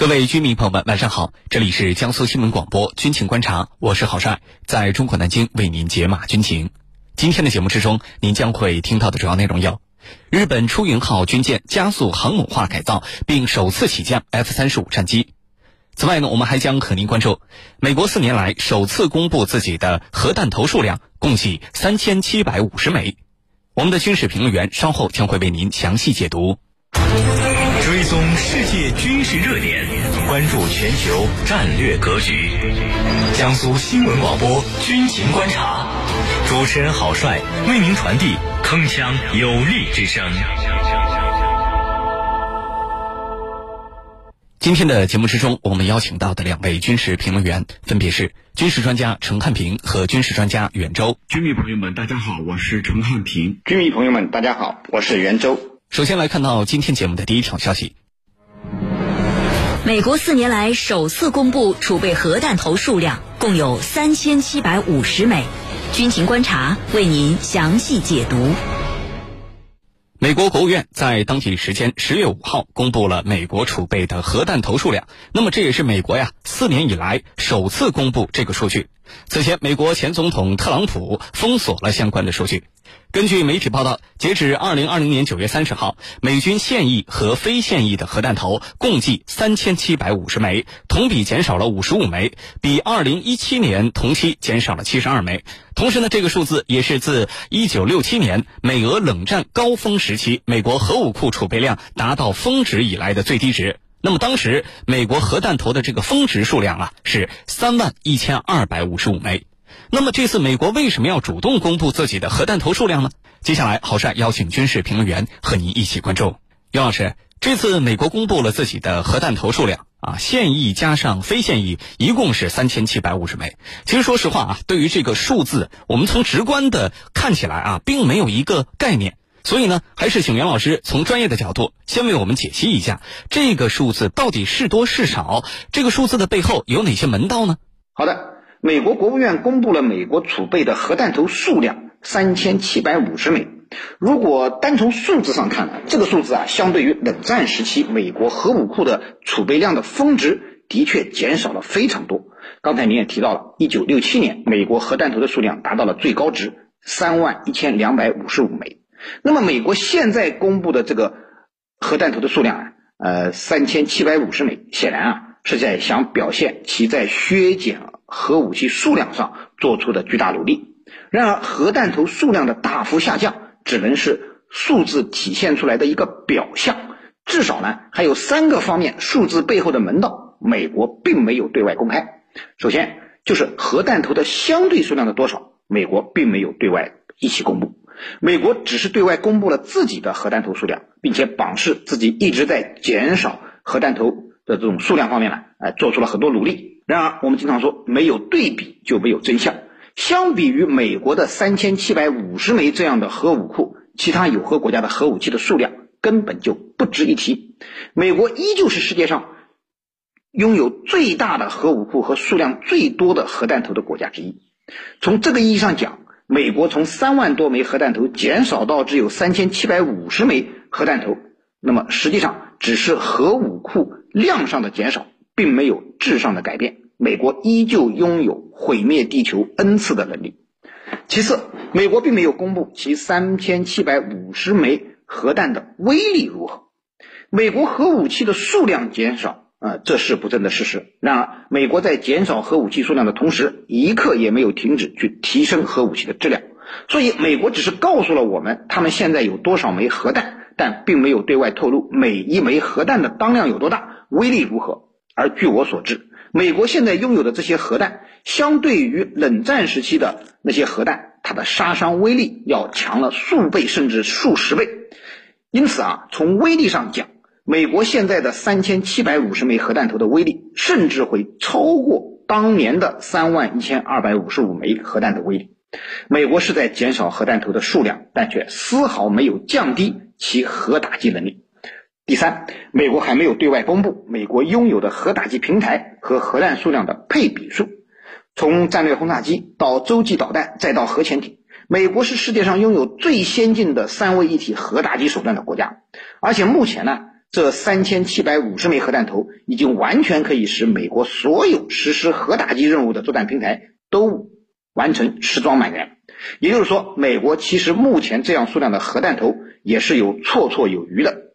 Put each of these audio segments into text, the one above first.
各位军迷朋友们，晚上好！这里是江苏新闻广播军情观察，我是郝帅，在中国南京为您解码军情。今天的节目之中，您将会听到的主要内容有：日本出云号军舰加速航母化改造，并首次起降 F 三十五战机。此外呢，我们还将和您关注美国四年来首次公布自己的核弹头数量，共计三千七百五十枚。我们的军事评论员稍后将会为您详细解读。世界军事热点，关注全球战略格局。江苏新闻广播军情观察，主持人郝帅为您传递铿锵有力之声。今天的节目之中，我们邀请到的两位军事评论员分别是军事专家陈汉平和军事专家袁周。军迷朋友们，大家好，我是陈汉平。军迷朋友们，大家好，我是袁周。首先来看到今天节目的第一条消息。美国四年来首次公布储备核弹头数量，共有三千七百五十枚。军情观察为您详细解读。美国国务院在当地时间十月五号公布了美国储备的核弹头数量，那么这也是美国呀四年以来首次公布这个数据。此前，美国前总统特朗普封锁了相关的数据。根据媒体报道，截至二零二零年九月三十号，美军现役和非现役的核弹头共计三千七百五十枚，同比减少了五十五枚，比二零一七年同期减少了七十二枚。同时呢，这个数字也是自一九六七年美俄冷战高峰时期美国核武库储备量达到峰值以来的最低值。那么当时美国核弹头的这个峰值数量啊是三万一千二百五十五枚。那么这次美国为什么要主动公布自己的核弹头数量呢？接下来，郝帅邀请军事评论员和您一起关注。袁老师，这次美国公布了自己的核弹头数量啊，现役加上非现役，一共是三千七百五十枚。其实说实话啊，对于这个数字，我们从直观的看起来啊，并没有一个概念。所以呢，还是请袁老师从专业的角度先为我们解析一下这个数字到底是多是少，这个数字的背后有哪些门道呢？好的。美国国务院公布了美国储备的核弹头数量三千七百五十枚。如果单从数字上看，这个数字啊，相对于冷战时期美国核武库的储备量的峰值，的确减少了非常多。刚才您也提到了，一九六七年美国核弹头的数量达到了最高值三万一千两百五十五枚。那么美国现在公布的这个核弹头的数量啊，呃，三千七百五十枚，显然啊是在想表现其在削减。核武器数量上做出的巨大努力，然而核弹头数量的大幅下降只能是数字体现出来的一个表象，至少呢还有三个方面数字背后的门道，美国并没有对外公开。首先就是核弹头的相对数量的多少，美国并没有对外一起公布，美国只是对外公布了自己的核弹头数量，并且榜示自己一直在减少核弹头的这种数量方面呢，哎做出了很多努力。然而，我们经常说，没有对比就没有真相。相比于美国的三千七百五十枚这样的核武库，其他有核国家的核武器的数量根本就不值一提。美国依旧是世界上拥有最大的核武库和数量最多的核弹头的国家之一。从这个意义上讲，美国从三万多枚核弹头减少到只有三千七百五十枚核弹头，那么实际上只是核武库量上的减少。并没有质上的改变，美国依旧拥有毁灭地球 n 次的能力。其次，美国并没有公布其三千七百五十枚核弹的威力如何。美国核武器的数量减少，啊，这是不争的事实。然而，美国在减少核武器数量的同时，一刻也没有停止去提升核武器的质量。所以，美国只是告诉了我们他们现在有多少枚核弹，但并没有对外透露每一枚核弹的当量有多大，威力如何。而据我所知，美国现在拥有的这些核弹，相对于冷战时期的那些核弹，它的杀伤威力要强了数倍甚至数十倍。因此啊，从威力上讲，美国现在的三千七百五十枚核弹头的威力，甚至会超过当年的三万一千二百五十五枚核弹的威力。美国是在减少核弹头的数量，但却丝毫没有降低其核打击能力。第三，美国还没有对外公布美国拥有的核打击平台和核弹数量的配比数。从战略轰炸机到洲际导弹，再到核潜艇，美国是世界上拥有最先进的三位一体核打击手段的国家。而且目前呢，这三千七百五十枚核弹头已经完全可以使美国所有实施核打击任务的作战平台都完成实装满员。也就是说，美国其实目前这样数量的核弹头也是有绰绰有余的。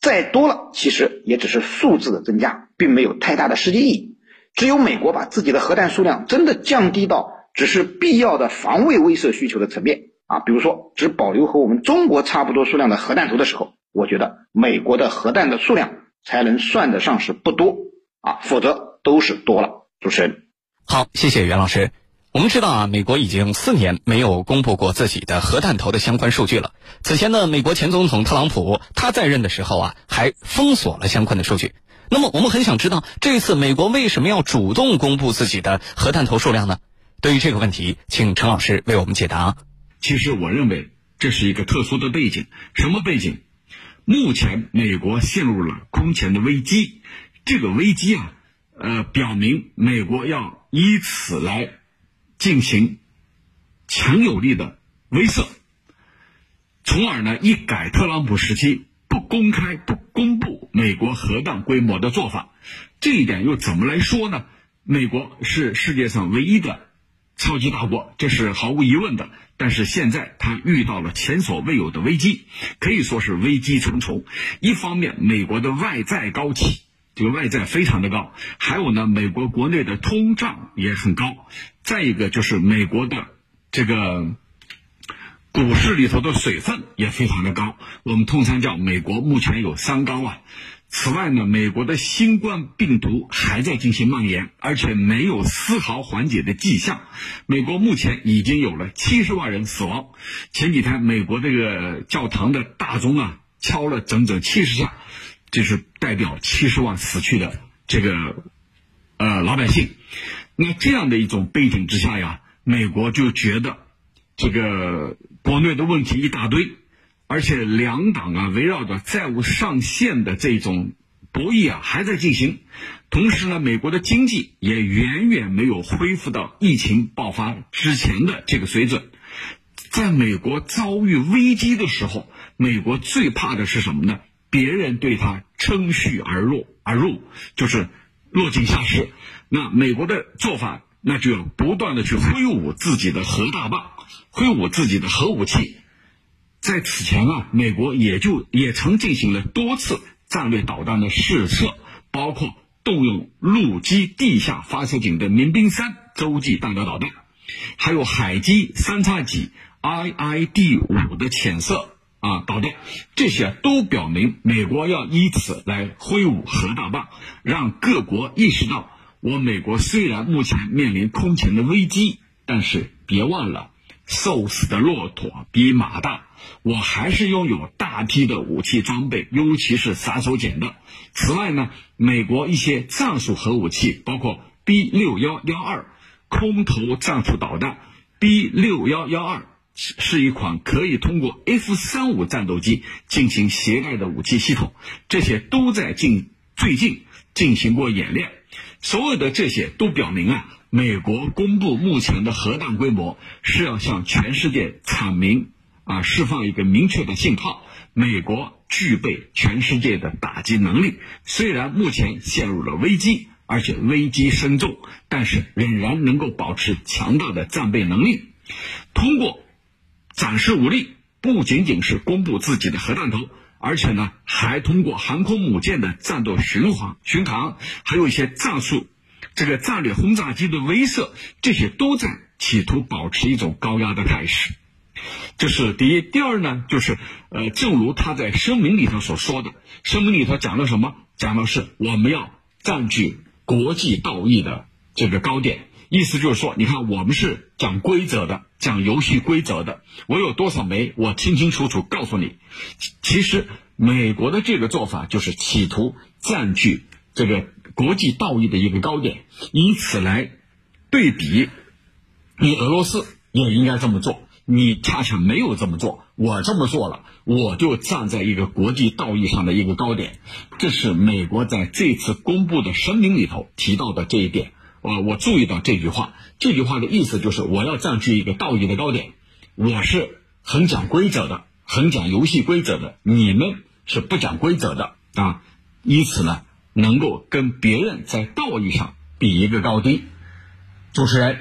再多了，其实也只是数字的增加，并没有太大的实际意义。只有美国把自己的核弹数量真的降低到只是必要的防卫威慑需求的层面啊，比如说只保留和我们中国差不多数量的核弹头的时候，我觉得美国的核弹的数量才能算得上是不多啊，否则都是多了。主持人，好，谢谢袁老师。我们知道啊，美国已经四年没有公布过自己的核弹头的相关数据了。此前呢，美国前总统特朗普他在任的时候啊，还封锁了相关的数据。那么，我们很想知道，这次美国为什么要主动公布自己的核弹头数量呢？对于这个问题，请陈老师为我们解答。其实，我认为这是一个特殊的背景。什么背景？目前美国陷入了空前的危机。这个危机啊，呃，表明美国要以此来。进行强有力的威慑，从而呢一改特朗普时期不公开、不公布美国核弹规模的做法。这一点又怎么来说呢？美国是世界上唯一的超级大国，这是毫无疑问的。但是现在他遇到了前所未有的危机，可以说是危机重重。一方面，美国的外债高企。这个外债非常的高，还有呢，美国国内的通胀也很高。再一个就是美国的这个股市里头的水分也非常的高，我们通常叫美国目前有三高啊。此外呢，美国的新冠病毒还在进行蔓延，而且没有丝毫缓解的迹象。美国目前已经有了七十万人死亡。前几天，美国这个教堂的大钟啊敲了整整七十下。就是代表七十万死去的这个呃老百姓，那这样的一种背景之下呀，美国就觉得这个国内的问题一大堆，而且两党啊围绕着债务上限的这种博弈啊还在进行，同时呢，美国的经济也远远没有恢复到疫情爆发之前的这个水准，在美国遭遇危机的时候，美国最怕的是什么呢？别人对他乘虚而入，而入就是落井下石。那美国的做法，那就要不断的去挥舞自己的核大棒，挥舞自己的核武器。在此前啊，美国也就也曾进行了多次战略导弹的试测，包括动用陆基地下发射井的民兵三洲际弹道导弹，还有海基三叉戟 IID 五的潜射。啊，导弹，这些都表明美国要以此来挥舞核大棒，让各国意识到，我美国虽然目前面临空前的危机，但是别忘了，瘦死的骆驼比马大，我还是拥有大批的武器装备，尤其是杀手锏的。此外呢，美国一些战术核武器，包括 B 六幺幺二空投战术导弹，B 六幺幺二。是一款可以通过 F 三五战斗机进行携带的武器系统，这些都在近最近进行过演练。所有的这些都表明啊，美国公布目前的核弹规模是要向全世界阐明啊，释放一个明确的信号：美国具备全世界的打击能力。虽然目前陷入了危机，而且危机深重，但是仍然能够保持强大的战备能力。通过。展示武力不仅仅是公布自己的核弹头，而且呢，还通过航空母舰的战斗巡航、巡航，还有一些战术，这个战略轰炸机的威慑，这些都在企图保持一种高压的态势。这是第一。第二呢，就是呃，正如他在声明里头所说的，声明里头讲了什么？讲的是我们要占据国际道义的这个高点。意思就是说，你看，我们是讲规则的，讲游戏规则的。我有多少枚，我清清楚楚告诉你。其实，美国的这个做法就是企图占据这个国际道义的一个高点，以此来对比你俄罗斯也应该这么做。你恰恰没有这么做，我这么做了，我就站在一个国际道义上的一个高点。这是美国在这次公布的声明里头提到的这一点。我我注意到这句话，这句话的意思就是我要占据一个道义的高点，我是很讲规则的，很讲游戏规则的，你们是不讲规则的，啊，因此呢能够跟别人在道义上比一个高低。主持人，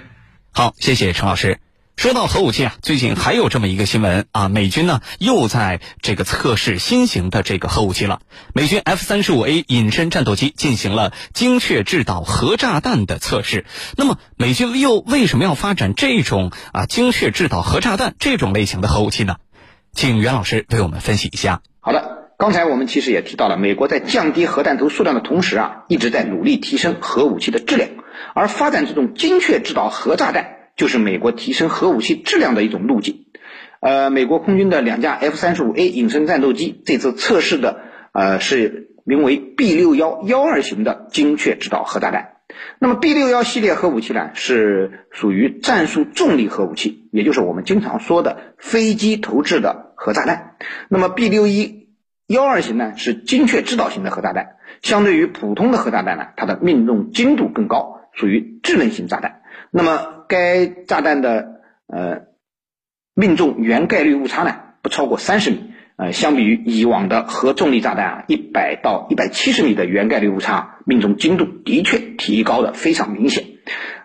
好，谢谢陈老师。说到核武器啊，最近还有这么一个新闻啊，美军呢又在这个测试新型的这个核武器了。美军 F 三十五 A 隐身战斗机进行了精确制导核炸弹的测试。那么，美军又为什么要发展这种啊精确制导核炸弹这种类型的核武器呢？请袁老师为我们分析一下。好的，刚才我们其实也提到了，美国在降低核弹头数量的同时啊，一直在努力提升核武器的质量，而发展这种精确制导核炸弹。就是美国提升核武器质量的一种路径。呃，美国空军的两架 F 三十五 A 隐身战斗机这次测试的呃是名为 B 六幺幺二型的精确制导核炸弹。那么 B 六幺系列核武器呢，是属于战术重力核武器，也就是我们经常说的飞机投掷的核炸弹。那么 B 六一幺二型呢，是精确制导型的核炸弹。相对于普通的核炸弹呢，它的命中精度更高，属于智能型炸弹。那么该炸弹的呃命中原概率误差呢不超过三十米，呃，相比于以往的核重力炸弹啊，一百到一百七十米的原概率误差，命中精度的确提高的非常明显。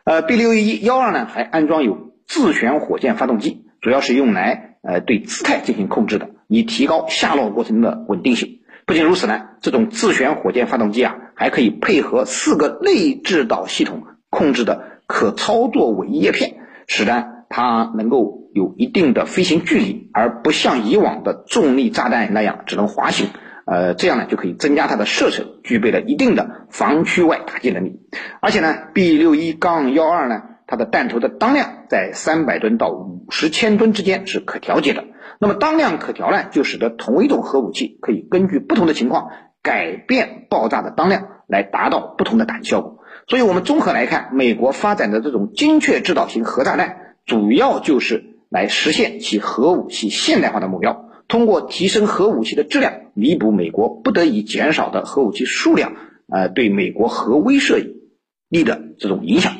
呃，B 六一幺二呢还安装有自旋火箭发动机，主要是用来呃对姿态进行控制的，以提高下落过程的稳定性。不仅如此呢，这种自旋火箭发动机啊还可以配合四个内置导系统控制的。可操作尾翼叶片，使得它能够有一定的飞行距离，而不像以往的重力炸弹那样只能滑行。呃，这样呢就可以增加它的射程，具备了一定的防区外打击能力。而且呢，B 六一杠幺二呢，它的弹头的当量在三百吨到五十千吨之间是可调节的。那么当量可调呢，就使得同一种核武器可以根据不同的情况改变爆炸的当量，来达到不同的打击效果。所以，我们综合来看，美国发展的这种精确制导型核炸弹，主要就是来实现其核武器现代化的目标。通过提升核武器的质量，弥补美国不得已减少的核武器数量，呃，对美国核威慑力的这种影响，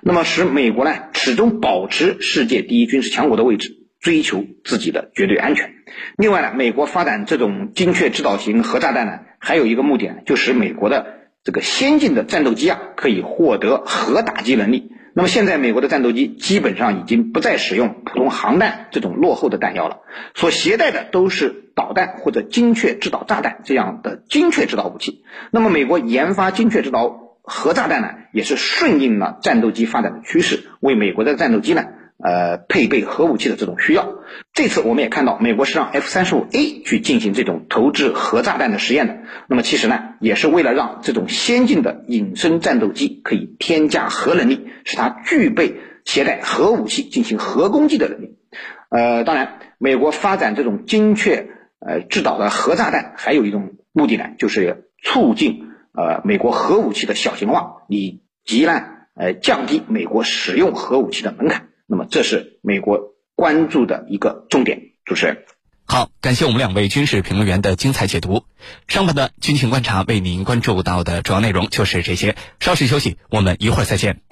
那么使美国呢始终保持世界第一军事强国的位置，追求自己的绝对安全。另外呢，美国发展这种精确制导型核炸弹呢，还有一个目的，就使美国的。这个先进的战斗机啊，可以获得核打击能力。那么现在美国的战斗机基本上已经不再使用普通航弹这种落后的弹药了，所携带的都是导弹或者精确制导炸弹这样的精确制导武器。那么美国研发精确制导核炸弹呢，也是顺应了战斗机发展的趋势，为美国的战斗机呢。呃，配备核武器的这种需要，这次我们也看到，美国是让 F 三十五 A 去进行这种投掷核炸弹的实验的。那么其实呢，也是为了让这种先进的隐身战斗机可以添加核能力，使它具备携带核武器进行核攻击的能力。呃，当然，美国发展这种精确呃制导的核炸弹，还有一种目的呢，就是促进呃美国核武器的小型化，以及呢呃降低美国使用核武器的门槛。那么，这是美国关注的一个重点。主持人，好，感谢我们两位军事评论员的精彩解读。上半段军情观察为您关注到的主要内容就是这些。稍事休息，我们一会儿再见。